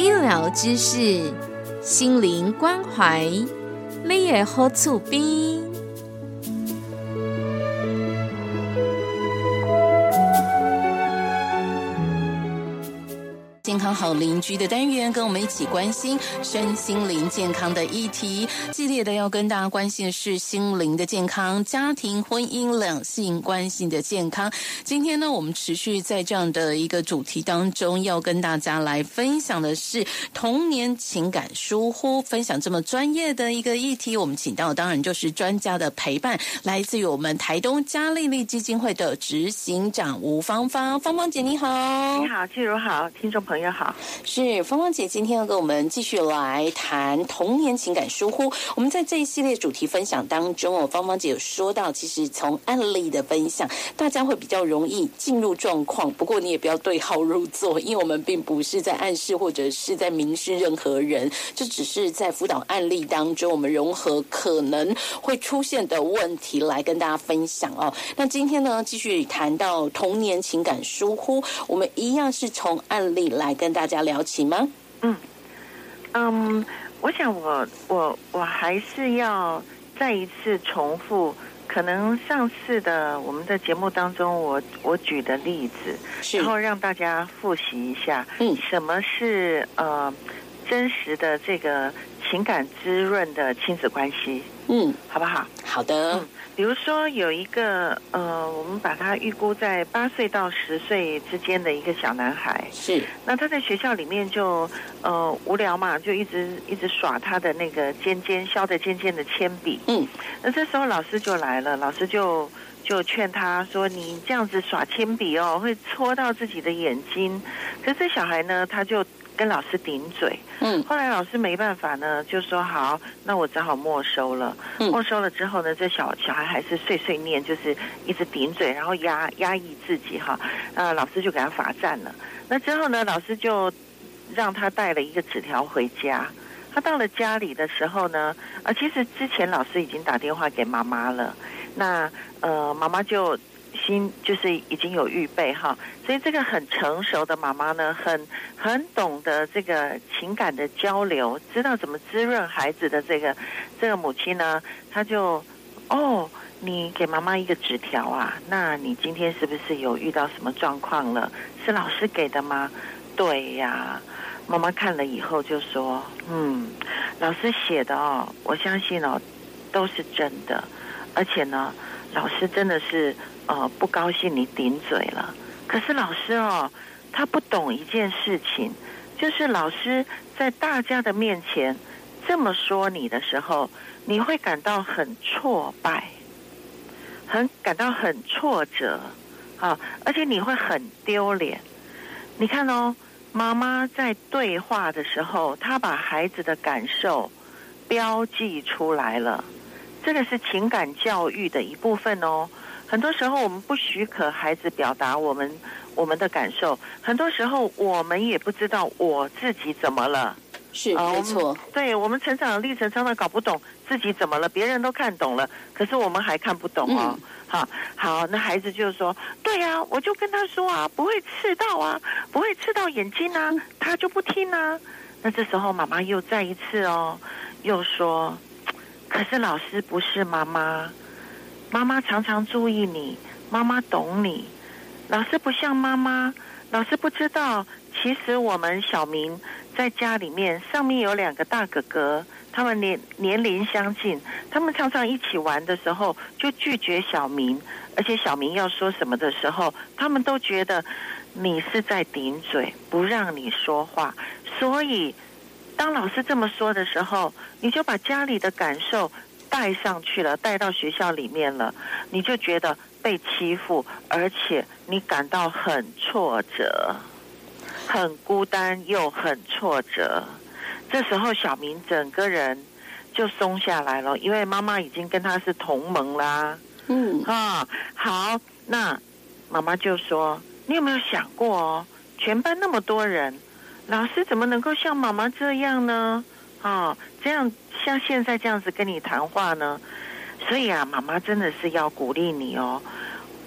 医疗知识，心灵关怀，你也好厝边。康好邻居的单元，跟我们一起关心身心灵健康的议题。激烈的要跟大家关心的是心灵的健康、家庭、婚姻、两性关系的健康。今天呢，我们持续在这样的一个主题当中，要跟大家来分享的是童年情感疏忽。分享这么专业的一个议题，我们请到当然就是专家的陪伴，来自于我们台东嘉丽丽基金会的执行长吴芳芳。芳芳姐你好，你好，季如好，听众朋友。好，是芳芳姐今天要跟我们继续来谈童年情感疏忽。我们在这一系列主题分享当中哦，芳芳姐有说到，其实从案例的分享，大家会比较容易进入状况。不过你也不要对号入座，因为我们并不是在暗示或者是在明示任何人，这只是在辅导案例当中，我们融合可能会出现的问题来跟大家分享哦。那今天呢，继续谈到童年情感疏忽，我们一样是从案例来。跟大家聊起吗？嗯嗯，我想我我我还是要再一次重复，可能上次的我们的节目当中，我我举的例子，然后让大家复习一下，嗯，什么是呃真实的这个情感滋润的亲子关系，嗯，好不好？好的。比如说有一个呃，我们把他预估在八岁到十岁之间的一个小男孩，是。那他在学校里面就呃无聊嘛，就一直一直耍他的那个尖尖削的尖尖的铅笔。嗯。那这时候老师就来了，老师就就劝他说：“你这样子耍铅笔哦，会戳到自己的眼睛。”可是这小孩呢，他就。跟老师顶嘴，嗯，后来老师没办法呢，就说好，那我只好没收了。没收了之后呢，这小小孩还是碎碎念，就是一直顶嘴，然后压压抑自己哈。呃，老师就给他罚站了。那之后呢，老师就让他带了一个纸条回家。他到了家里的时候呢，啊，其实之前老师已经打电话给妈妈了。那呃，妈妈就。心就是已经有预备哈，所以这个很成熟的妈妈呢，很很懂得这个情感的交流，知道怎么滋润孩子的这个这个母亲呢，她就哦，你给妈妈一个纸条啊，那你今天是不是有遇到什么状况了？是老师给的吗？对呀，妈妈看了以后就说，嗯，老师写的哦，我相信哦，都是真的，而且呢，老师真的是。呃，不高兴你顶嘴了。可是老师哦，他不懂一件事情，就是老师在大家的面前这么说你的时候，你会感到很挫败，很感到很挫折啊，而且你会很丢脸。你看哦，妈妈在对话的时候，她把孩子的感受标记出来了，这个是情感教育的一部分哦。很多时候，我们不许可孩子表达我们我们的感受。很多时候，我们也不知道我自己怎么了。是，没错。对我们成长的历程，常常搞不懂自己怎么了，别人都看懂了，可是我们还看不懂哦。好，好，那孩子就说：“对呀，我就跟他说啊，不会刺到啊，不会刺到眼睛啊，他就不听啊。”那这时候，妈妈又再一次哦，又说：“可是老师不是妈妈。”妈妈常常注意你，妈妈懂你。老师不像妈妈，老师不知道，其实我们小明在家里面，上面有两个大哥哥，他们年年龄相近，他们常常一起玩的时候就拒绝小明，而且小明要说什么的时候，他们都觉得你是在顶嘴，不让你说话。所以，当老师这么说的时候，你就把家里的感受。带上去了，带到学校里面了，你就觉得被欺负，而且你感到很挫折，很孤单又很挫折。这时候小明整个人就松下来了，因为妈妈已经跟他是同盟啦。嗯啊，好，那妈妈就说：“你有没有想过哦？全班那么多人，老师怎么能够像妈妈这样呢？哦，这样像现在这样子跟你谈话呢？所以啊，妈妈真的是要鼓励你哦。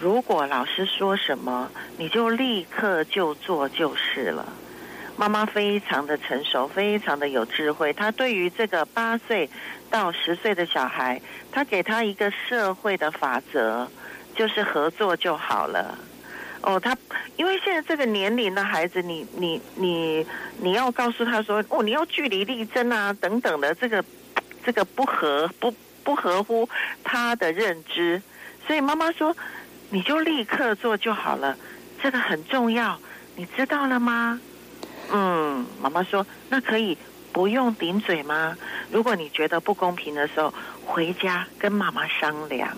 如果老师说什么，你就立刻就做就是了。”妈妈非常的成熟，非常的有智慧。她对于这个八岁到十岁的小孩，她给他一个社会的法则，就是合作就好了。哦，他因为现在这个年龄的孩子，你你你你要告诉他说，哦，你要据理力争啊，等等的，这个这个不合不不合乎他的认知。所以妈妈说，你就立刻做就好了，这个很重要，你知道了吗？嗯，妈妈说那可以不用顶嘴吗？如果你觉得不公平的时候，回家跟妈妈商量。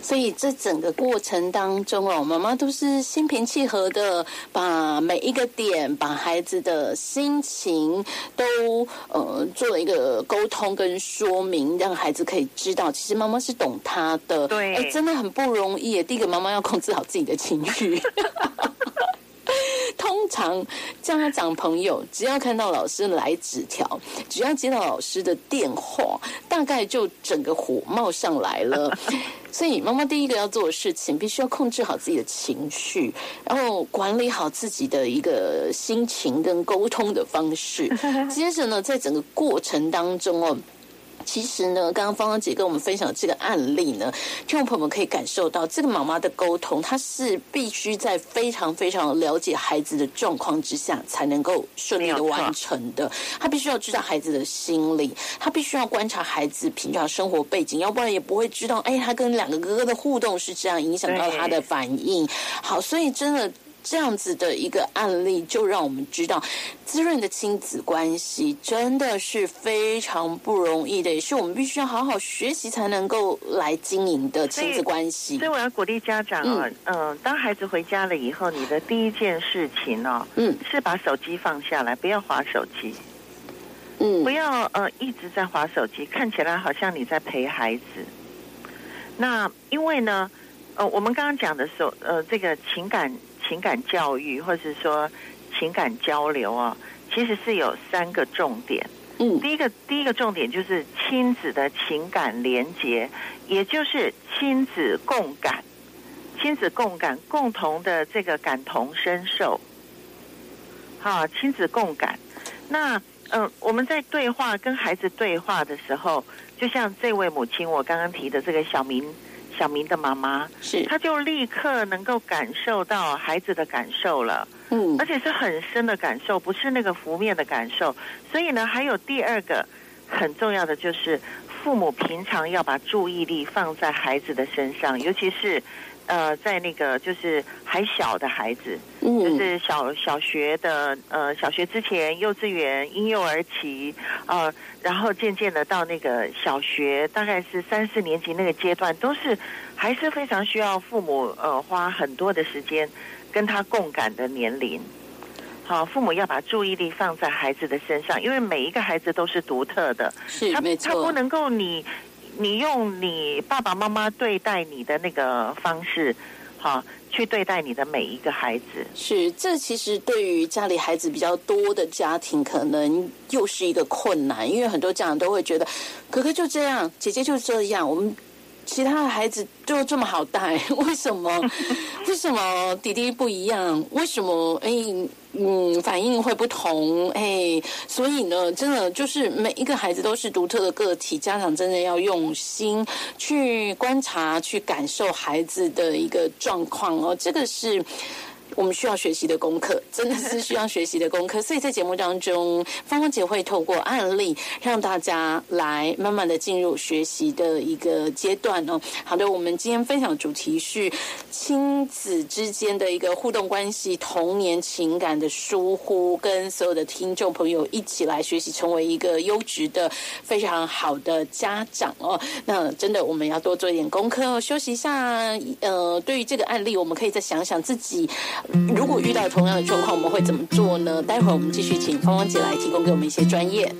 所以这整个过程当中哦，妈妈都是心平气和的，把每一个点，把孩子的心情都呃做了一个沟通跟说明，让孩子可以知道，其实妈妈是懂他的。对，哎，真的很不容易。第一个，妈妈要控制好自己的情绪。通常家长朋友只要看到老师来纸条，只要接到老师的电话，大概就整个火冒上来了。所以妈妈第一个要做的事情，必须要控制好自己的情绪，然后管理好自己的一个心情跟沟通的方式。接着呢，在整个过程当中哦。其实呢，刚刚芳芳姐跟我们分享这个案例呢，听众朋友们可以感受到，这个妈妈的沟通，她是必须在非常非常了解孩子的状况之下，才能够顺利的完成的。她必须要知道孩子的心理，她必须要观察孩子平常生活背景，要不然也不会知道，哎，他跟两个哥哥的互动是这样影响到他的反应。好，所以真的。这样子的一个案例，就让我们知道，滋润的亲子关系真的是非常不容易的，也是我们必须要好好学习才能够来经营的亲子关系。所以我要鼓励家长啊，嗯，当孩子回家了以后，你的第一件事情哦，嗯，是把手机放下来，不要划手机，嗯，不要呃一直在划手机，看起来好像你在陪孩子。那因为呢，呃，我们刚刚讲的时候，呃，这个情感。情感教育，或者是说情感交流啊，其实是有三个重点。嗯，第一个第一个重点就是亲子的情感连结，也就是亲子共感，亲子共感，共同的这个感同身受。好，亲子共感。那嗯，我们在对话跟孩子对话的时候，就像这位母亲我刚刚提的这个小明。小明的妈妈是，他就立刻能够感受到孩子的感受了，嗯，而且是很深的感受，不是那个浮面的感受。所以呢，还有第二个很重要的就是，父母平常要把注意力放在孩子的身上，尤其是。呃，在那个就是还小的孩子，就是小小学的呃小学之前，幼稚园、婴幼儿期，呃，然后渐渐的到那个小学，大概是三四年级那个阶段，都是还是非常需要父母呃花很多的时间跟他共感的年龄。好，父母要把注意力放在孩子的身上，因为每一个孩子都是独特的，是他他不能够你。你用你爸爸妈妈对待你的那个方式，哈，去对待你的每一个孩子。是，这其实对于家里孩子比较多的家庭，可能又是一个困难，因为很多家长都会觉得，哥哥就这样，姐姐就这样，我们。其他的孩子就这么好带，为什么？为什么弟弟不一样？为什么？哎，嗯，反应会不同？哎，所以呢，真的就是每一个孩子都是独特的个体，家长真的要用心去观察、去感受孩子的一个状况哦。这个是。我们需要学习的功课，真的是需要学习的功课。所以在节目当中，芳芳姐会透过案例，让大家来慢慢的进入学习的一个阶段哦。好的，我们今天分享的主题是亲子之间的一个互动关系、童年情感的疏忽，跟所有的听众朋友一起来学习，成为一个优质的、非常好的家长哦。那真的，我们要多做一点功课。休息一下，呃，对于这个案例，我们可以再想想自己。如果遇到同样的状况，我们会怎么做呢？待会儿我们继续请芳芳姐来提供给我们一些专业。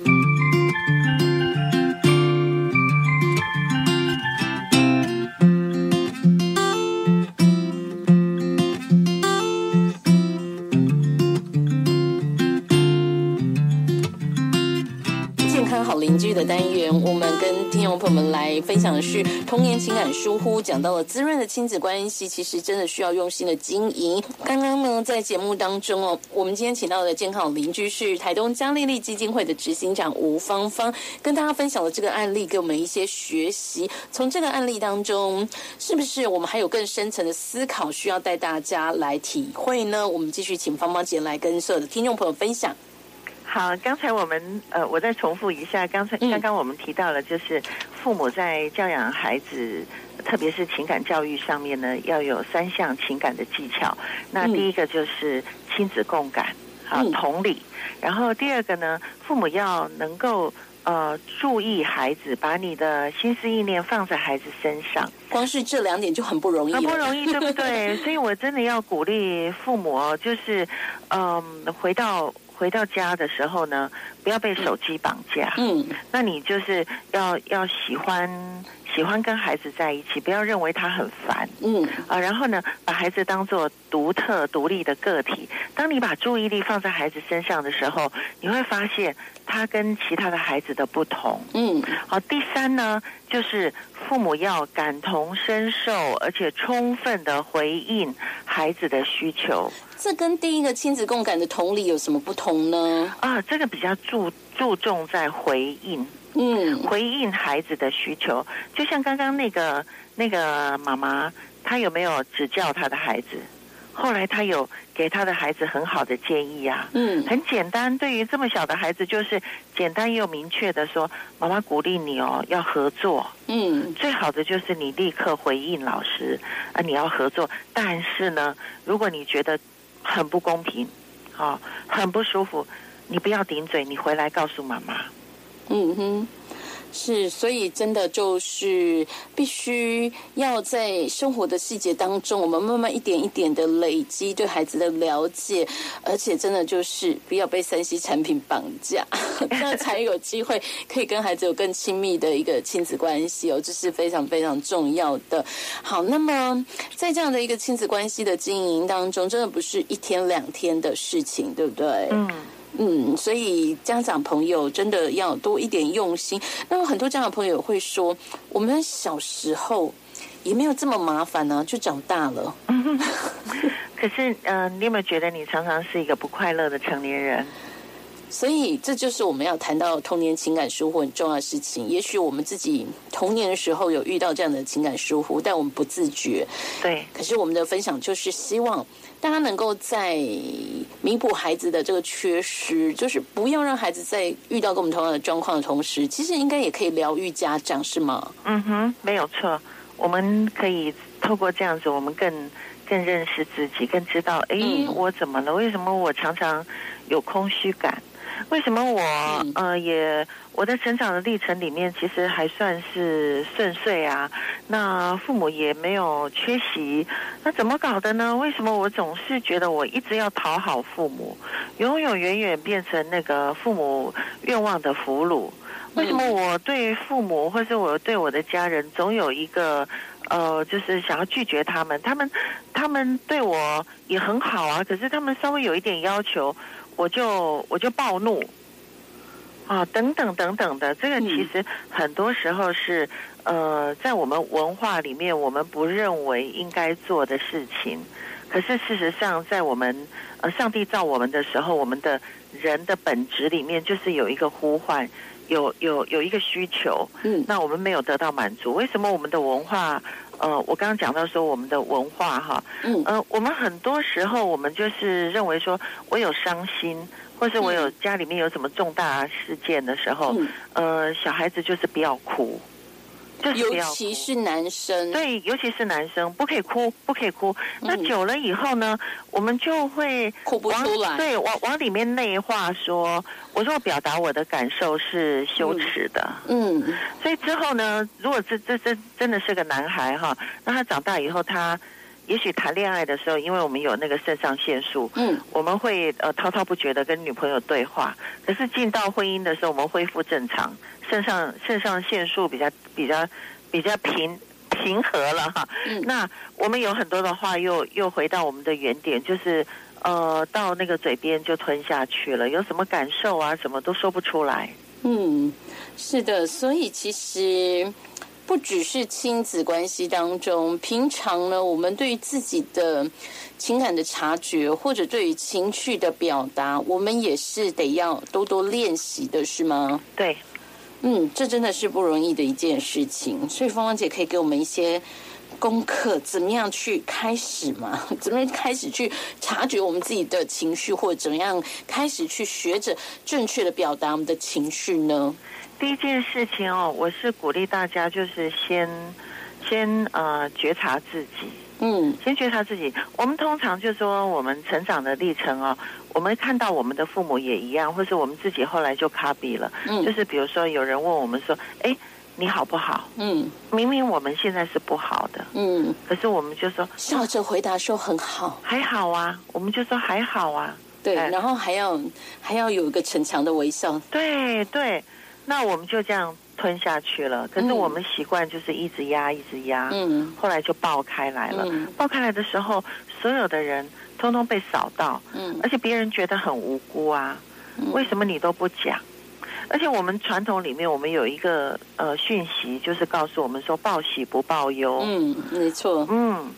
我们来分享的是童年情感疏忽，讲到了滋润的亲子关系，其实真的需要用心的经营。刚刚呢，在节目当中哦，我们今天请到的健康邻居是台东嘉丽丽基金会的执行长吴芳芳，跟大家分享了这个案例，给我们一些学习。从这个案例当中，是不是我们还有更深层的思考需要带大家来体会呢？我们继续请芳芳姐来跟所有的听众朋友分享。好，刚才我们呃，我再重复一下，刚才刚刚我们提到了，就是父母在教养孩子，特别是情感教育上面呢，要有三项情感的技巧。那第一个就是亲子共感，啊同理。然后第二个呢，父母要能够呃注意孩子，把你的心思意念放在孩子身上。光是这两点就很不容易，很不容易，对不对？所以我真的要鼓励父母，就是嗯，回到。回到家的时候呢，不要被手机绑架。嗯，那你就是要要喜欢喜欢跟孩子在一起，不要认为他很烦。嗯啊，然后呢，把孩子当做独特独立的个体。当你把注意力放在孩子身上的时候，你会发现他跟其他的孩子的不同。嗯，好，第三呢，就是父母要感同身受，而且充分的回应孩子的需求。这跟第一个亲子共感的同理有什么不同呢？啊，这个比较注注重在回应，嗯，回应孩子的需求。就像刚刚那个那个妈妈，她有没有指教她的孩子？后来她有给她的孩子很好的建议啊，嗯，很简单。对于这么小的孩子，就是简单又明确的说：“妈妈鼓励你哦，要合作。”嗯，最好的就是你立刻回应老师啊，你要合作。但是呢，如果你觉得很不公平，哦，很不舒服。你不要顶嘴，你回来告诉妈妈。嗯哼。是，所以真的就是必须要在生活的细节当中，我们慢慢一点一点的累积对孩子的了解，而且真的就是不要被三 C 产品绑架，那才有机会可以跟孩子有更亲密的一个亲子关系哦，这是非常非常重要的。好，那么在这样的一个亲子关系的经营当中，真的不是一天两天的事情，对不对？嗯。嗯，所以家长朋友真的要多一点用心。那么很多家长朋友会说，我们小时候也没有这么麻烦呢，就长大了。可是，嗯，你有没有觉得你常常是一个不快乐的成年人？所以，这就是我们要谈到童年情感疏忽很重要的事情。也许我们自己童年的时候有遇到这样的情感疏忽，但我们不自觉。对。可是我们的分享就是希望大家能够在弥补孩子的这个缺失，就是不要让孩子在遇到跟我们同样的状况的同时，其实应该也可以疗愈家长，是吗？嗯哼，没有错。我们可以透过这样子，我们更更认识自己，更知道，哎，我怎么了？为什么我常常有空虚感？为什么我呃也我在成长的历程里面其实还算是顺遂啊？那父母也没有缺席，那怎么搞的呢？为什么我总是觉得我一直要讨好父母，永永远远变成那个父母愿望的俘虏？为什么我对父母或是我对我的家人总有一个呃，就是想要拒绝他们？他们他们对我也很好啊，可是他们稍微有一点要求。我就我就暴怒，啊，等等等等的，这个其实很多时候是呃，在我们文化里面，我们不认为应该做的事情。可是事实上，在我们呃上帝造我们的时候，我们的人的本质里面就是有一个呼唤，有有有一个需求。嗯，那我们没有得到满足，为什么我们的文化？呃，我刚刚讲到说我们的文化哈，嗯，呃，我们很多时候我们就是认为说，我有伤心，或是我有家里面有什么重大事件的时候，呃，小孩子就是不要哭。尤其是男生，对，尤其是男生，不可以哭，不可以哭。那久了以后呢，我们就会哭不出来。对，往往里面内化说，我说我表达我的感受是羞耻的。嗯，所以之后呢，如果这这这真的是个男孩哈，那他长大以后，他也许谈恋爱的时候，因为我们有那个肾上腺素，嗯，我们会呃滔滔不绝的跟女朋友对话。可是进到婚姻的时候，我们恢复正常，肾上肾上腺素比较比较比较平平和了哈。那我们有很多的话又又回到我们的原点，就是呃到那个嘴边就吞下去了，有什么感受啊，什么都说不出来。嗯，是的，所以其实。不只是亲子关系当中，平常呢，我们对于自己的情感的察觉，或者对于情绪的表达，我们也是得要多多练习的，是吗？对，嗯，这真的是不容易的一件事情。所以芳芳姐可以给我们一些功课，怎么样去开始嘛？怎么样开始去察觉我们自己的情绪，或者怎么样开始去学着正确的表达我们的情绪呢？第一件事情哦，我是鼓励大家，就是先先呃觉察自己，嗯，先觉察自己。我们通常就说我们成长的历程哦，我们看到我们的父母也一样，或是我们自己后来就卡比了，嗯，就是比如说有人问我们说，哎，你好不好？嗯，明明我们现在是不好的，嗯，可是我们就说笑着回答说很好，还好啊，我们就说还好啊，对，然后还要还要有一个逞强的微笑，对对。那我们就这样吞下去了。可是我们习惯就是一直压，一直压。嗯。后来就爆开来了。嗯。爆开来的时候，所有的人通通被扫到。嗯。而且别人觉得很无辜啊。嗯。为什么你都不讲？而且我们传统里面，我们有一个呃讯息，就是告诉我们说报喜不报忧。嗯，没错。嗯。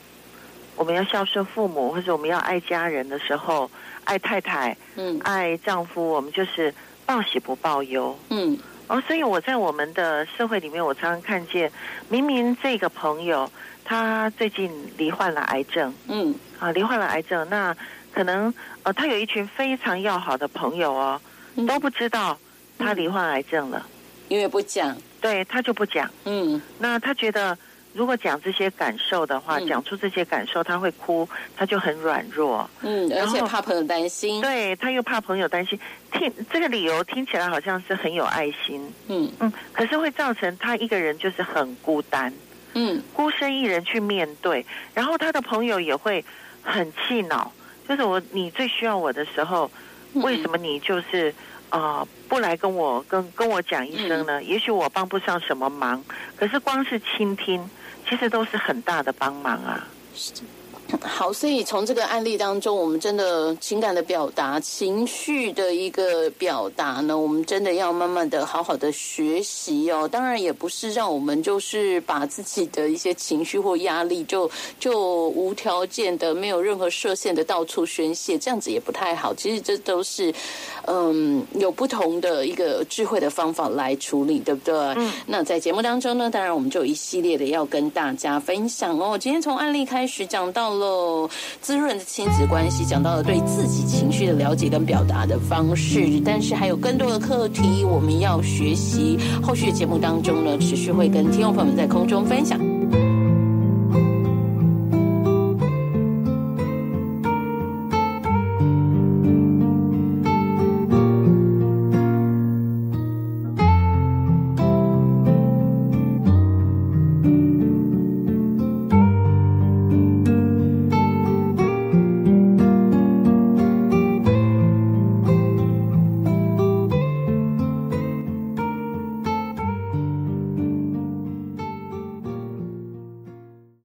我们要孝顺父母，或者我们要爱家人的时候，爱太太，嗯，爱丈夫，我们就是报喜不报忧。嗯。哦，所以我在我们的社会里面，我常常看见，明明这个朋友他最近罹患了癌症，嗯，啊，罹患了癌症，那可能呃，他有一群非常要好的朋友哦，都不知道他罹患癌症了，因为不讲，对他就不讲，嗯，那他觉得。如果讲这些感受的话，讲出这些感受，他会哭，他就很软弱。嗯，而且怕朋友担心。对，他又怕朋友担心。听这个理由听起来好像是很有爱心。嗯嗯，可是会造成他一个人就是很孤单。嗯，孤身一人去面对，然后他的朋友也会很气恼。就是我，你最需要我的时候，为什么你就是啊不来跟我跟跟我讲一声呢？也许我帮不上什么忙，可是光是倾听。其实都是很大的帮忙啊。好，所以从这个案例当中，我们真的情感的表达、情绪的一个表达呢，我们真的要慢慢的好好的学习哦。当然，也不是让我们就是把自己的一些情绪或压力就就无条件的、没有任何设限的到处宣泄，这样子也不太好。其实这都是嗯有不同的一个智慧的方法来处理，对不对？嗯。那在节目当中呢，当然我们就有一系列的要跟大家分享哦。今天从案例开始讲到。喽，滋润的亲子关系，讲到了对自己情绪的了解跟表达的方式，但是还有更多的课题我们要学习。后续的节目当中呢，持续会跟听众朋友们在空中分享。